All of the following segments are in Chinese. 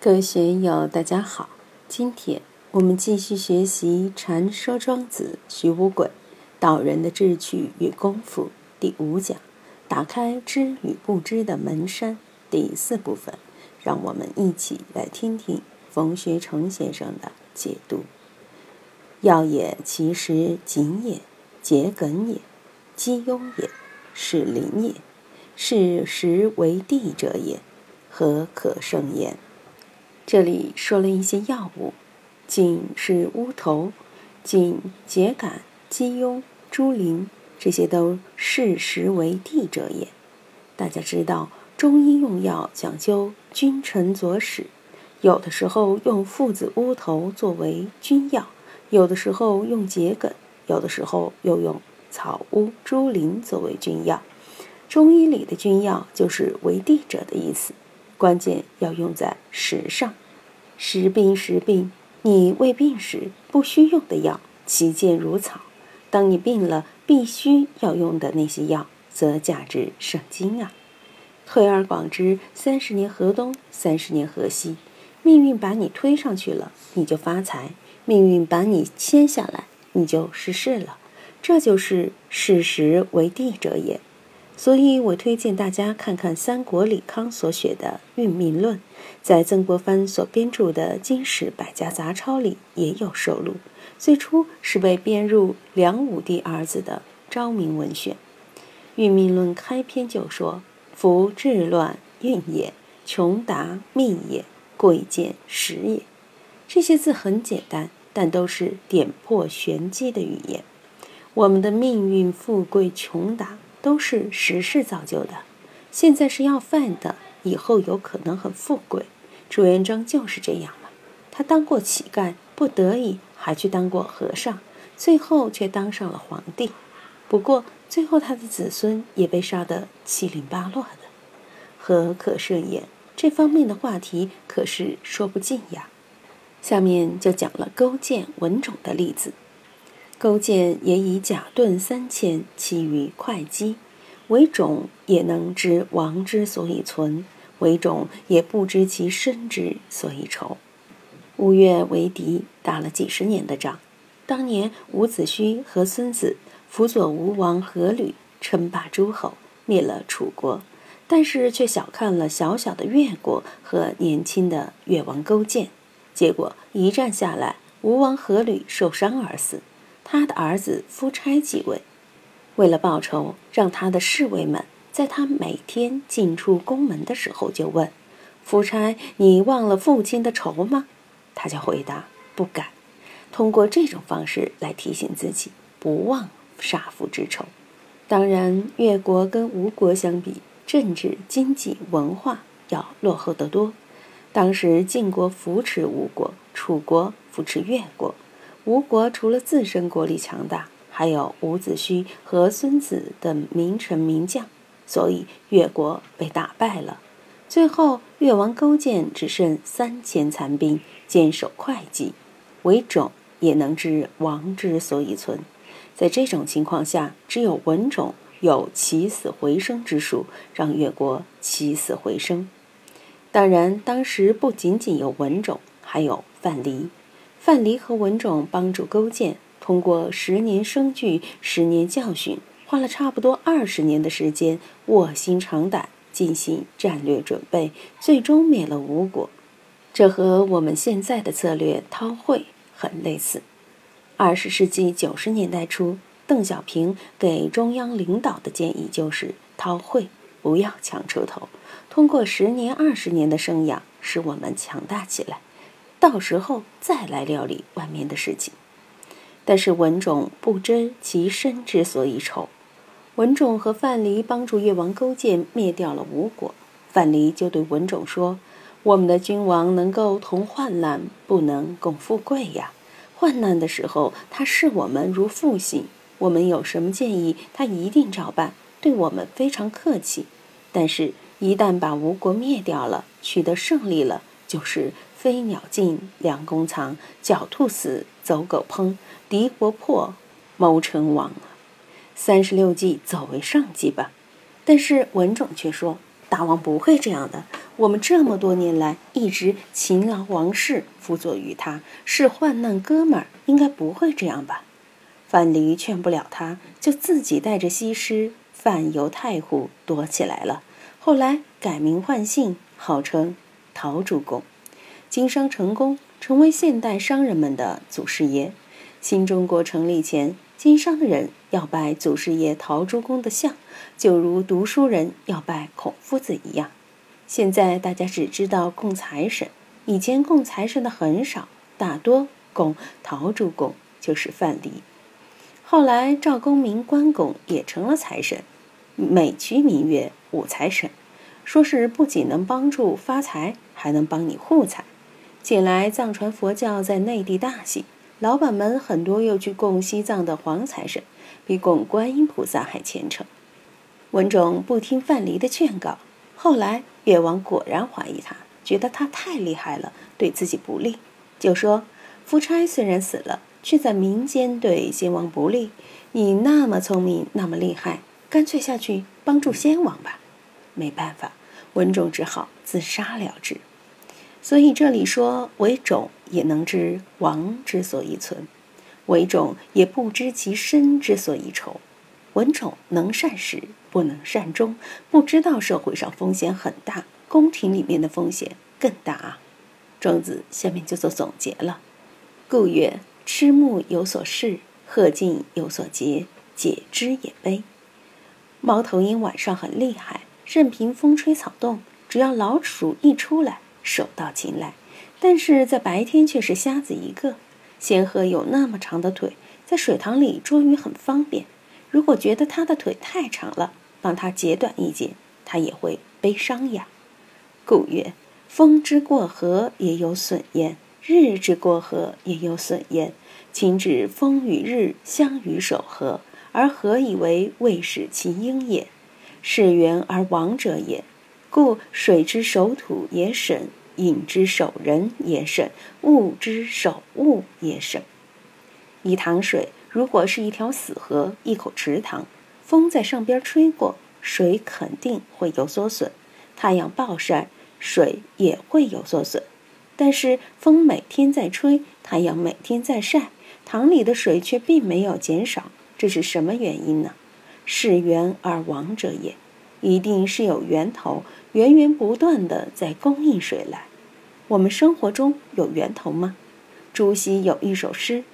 各位学友，大家好。今天我们继续学习《禅说庄子·徐无鬼道人的志趣与功夫》第五讲，打开知与不知的门山第四部分。让我们一起来听听冯学成先生的解读：“要也，其实谨也，桔梗也，鸡庸也，是林也，是实为地者也，何可胜焉？”这里说了一些药物，仅是乌头、仅桔杆、鸡庸、猪苓，这些都是实为地者也。大家知道，中医用药讲究君臣佐使，有的时候用附子乌头作为君药，有的时候用桔梗，有的时候又用草乌、猪苓作为君药。中医里的君药就是为地者的意思。关键要用在时上，时病时病，你未病时不需用的药，其见如草；当你病了，必须要用的那些药，则价值甚金啊！推而广之，三十年河东，三十年河西，命运把你推上去了，你就发财；命运把你牵下来，你就失势了。这就是事实为地者也。所以我推荐大家看看三国李康所写的《运命论》，在曾国藩所编著的《金史百家杂抄》里也有收录。最初是被编入梁武帝儿子的《昭明文选》。《运命论》开篇就说：“夫治乱运也，穷达命也，贵贱时也。”这些字很简单，但都是点破玄机的语言。我们的命运、富贵、穷达。都是时势造就的，现在是要饭的，以后有可能很富贵。朱元璋就是这样了，他当过乞丐，不得已还去当过和尚，最后却当上了皇帝。不过最后他的子孙也被杀得七零八落的，何可胜也？这方面的话题可是说不尽呀。下面就讲了勾践、文种的例子。勾践也以甲盾三千，其余会稽。为种也能知王之所以存，为种也不知其身之所以仇。吴越为敌，打了几十年的仗。当年伍子胥和孙子辅佐吴王阖闾称霸诸侯，灭了楚国，但是却小看了小小的越国和年轻的越王勾践。结果一战下来，吴王阖闾受伤而死。他的儿子夫差继位，为了报仇，让他的侍卫们在他每天进出宫门的时候就问：“夫差，你忘了父亲的仇吗？”他就回答：“不敢。”通过这种方式来提醒自己不忘杀父之仇。当然，越国跟吴国相比，政治、经济、文化要落后得多。当时晋国扶持吴国，楚国扶持越国。吴国除了自身国力强大，还有伍子胥和孙子等名臣名将，所以越国被打败了。最后，越王勾践只剩三千残兵，坚守会稽，为种也能知王之所以存。在这种情况下，只有文种有起死回生之术，让越国起死回生。当然，当时不仅仅有文种，还有范蠡。范蠡和文种帮助勾践，通过十年生聚、十年教训，花了差不多二十年的时间，卧薪尝胆进行战略准备，最终灭了吴国。这和我们现在的策略韬晦很类似。二十世纪九十年代初，邓小平给中央领导的建议就是韬晦，不要抢出头，通过十年、二十年的生养，使我们强大起来。到时候再来料理外面的事情，但是文种不知其身之所以丑。文种和范蠡帮助越王勾践灭掉了吴国，范蠡就对文种说：“我们的君王能够同患难，不能共富贵呀。患难的时候，他视我们如父亲；我们有什么建议，他一定照办，对我们非常客气。但是，一旦把吴国灭掉了，取得胜利了，就是。”飞鸟尽，良弓藏；狡兔死，走狗烹。敌国破，谋臣亡。三十六计，走为上计吧。但是文种却说：“大王不会这样的。我们这么多年来一直勤劳王室，辅佐于他，是患难哥们儿，应该不会这样吧？范蠡劝不了他，就自己带着西施泛游太湖躲起来了。后来改名换姓，号称陶朱公，经商成功，成为现代商人们的祖师爷。新中国成立前，经商的人要拜祖师爷陶朱公的像，就如读书人要拜孔夫子一样。现在大家只知道供财神，以前供财神的很少，大多供陶朱公，就是范蠡。后来赵公明、关公也成了财神，美其名曰五财神，说是不仅能帮助发财，还能帮你护财。近来藏传佛教在内地大兴，老板们很多又去供西藏的黄财神，比供观音菩萨还虔诚。文种不听范蠡的劝告。后来，越王果然怀疑他，觉得他太厉害了，对自己不利，就说：“夫差虽然死了，却在民间对先王不利。你那么聪明，那么厉害，干脆下去帮助先王吧。”没办法，文种只好自杀了之。所以这里说，为种也能知王之所以存，为种也不知其身之所以愁。文种能善始，不能善终，不知道社会上风险很大，宫廷里面的风险更大啊！庄子下面就做总结了：故曰，痴目有所视，鹤尽有所结，解之也悲。猫头鹰晚上很厉害，任凭风吹草动，只要老鼠一出来，手到擒来；但是在白天却是瞎子一个。仙鹤有那么长的腿，在水塘里捉鱼很方便。如果觉得他的腿太长了，帮他截短一截，他也会悲伤呀。故曰：风之过河也有损焉，日之过河也有损焉。亲指风与日相与守河，而何以为未使其应也？是缘而亡者也。故水之守土也审，饮之守人也审，物之守物也审。以塘水。如果是一条死河，一口池塘，风在上边吹过，水肯定会有所损；太阳暴晒，水也会有所损。但是风每天在吹，太阳每天在晒，塘里的水却并没有减少，这是什么原因呢？是源而亡者也，一定是有源头，源源不断的在供应水来。我们生活中有源头吗？朱熹有一首诗。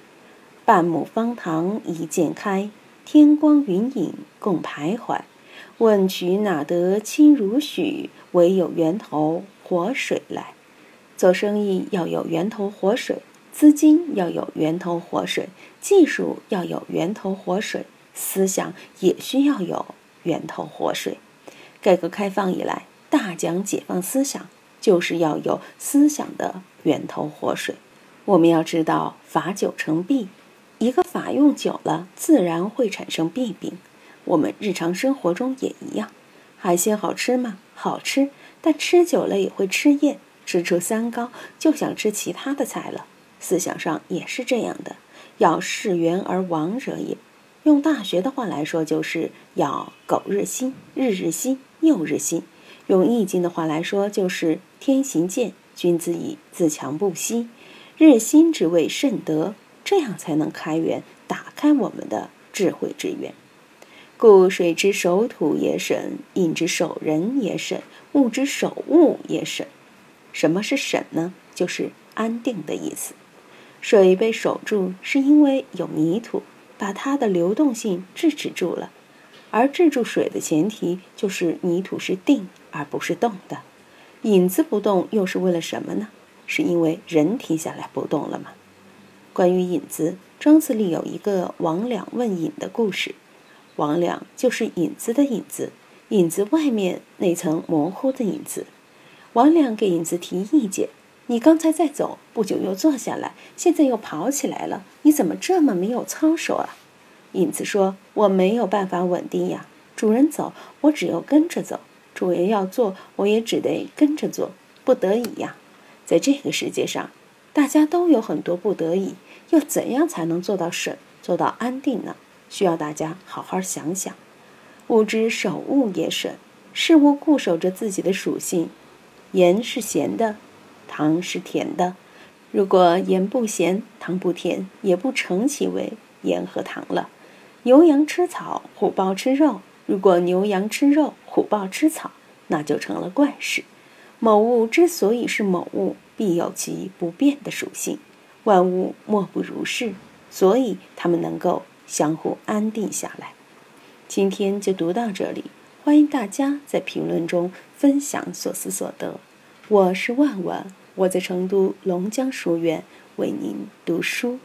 半亩方塘一鉴开，天光云影共徘徊。问渠哪得清如许？唯有源头活水来。做生意要有源头活水，资金要有源头活水，技术要有源头活水，思想也需要有源头活水。改革开放以来，大讲解放思想，就是要有思想的源头活水。我们要知道，法久成弊。一个法用久了，自然会产生弊病。我们日常生活中也一样。海鲜好吃吗？好吃，但吃久了也会吃厌，吃出三高，就想吃其他的菜了。思想上也是这样的，要事缘而亡者也。用大学的话来说，就是要苟日新，日日新，又日新。用易经的话来说，就是天行健，君子以自强不息。日新之谓甚德。这样才能开源，打开我们的智慧之源。故水之守土也审，饮之守人也审，物之守物也审。什么是审呢？就是安定的意思。水被守住，是因为有泥土把它的流动性制止住了。而制住水的前提，就是泥土是定而不是动的。影子不动，又是为了什么呢？是因为人停下来不动了吗？关于影子，庄子里有一个王两问影的故事。王两就是影子的影子，影子外面那层模糊的影子。王两给影子提意见：“你刚才在走，不久又坐下来，现在又跑起来了，你怎么这么没有操守啊？”影子说：“我没有办法稳定呀，主人走，我只有跟着走；主人要做，我也只得跟着做，不得已呀。在这个世界上。”大家都有很多不得已，又怎样才能做到省、做到安定呢？需要大家好好想想。物之守物也省，事物固守着自己的属性。盐是咸的，糖是甜的。如果盐不咸，糖不甜，也不成其为盐和糖了。牛羊吃草，虎豹吃肉。如果牛羊吃肉，虎豹吃草，那就成了怪事。某物之所以是某物，必有其不变的属性。万物莫不如是，所以它们能够相互安定下来。今天就读到这里，欢迎大家在评论中分享所思所得。我是万万，我在成都龙江书院为您读书。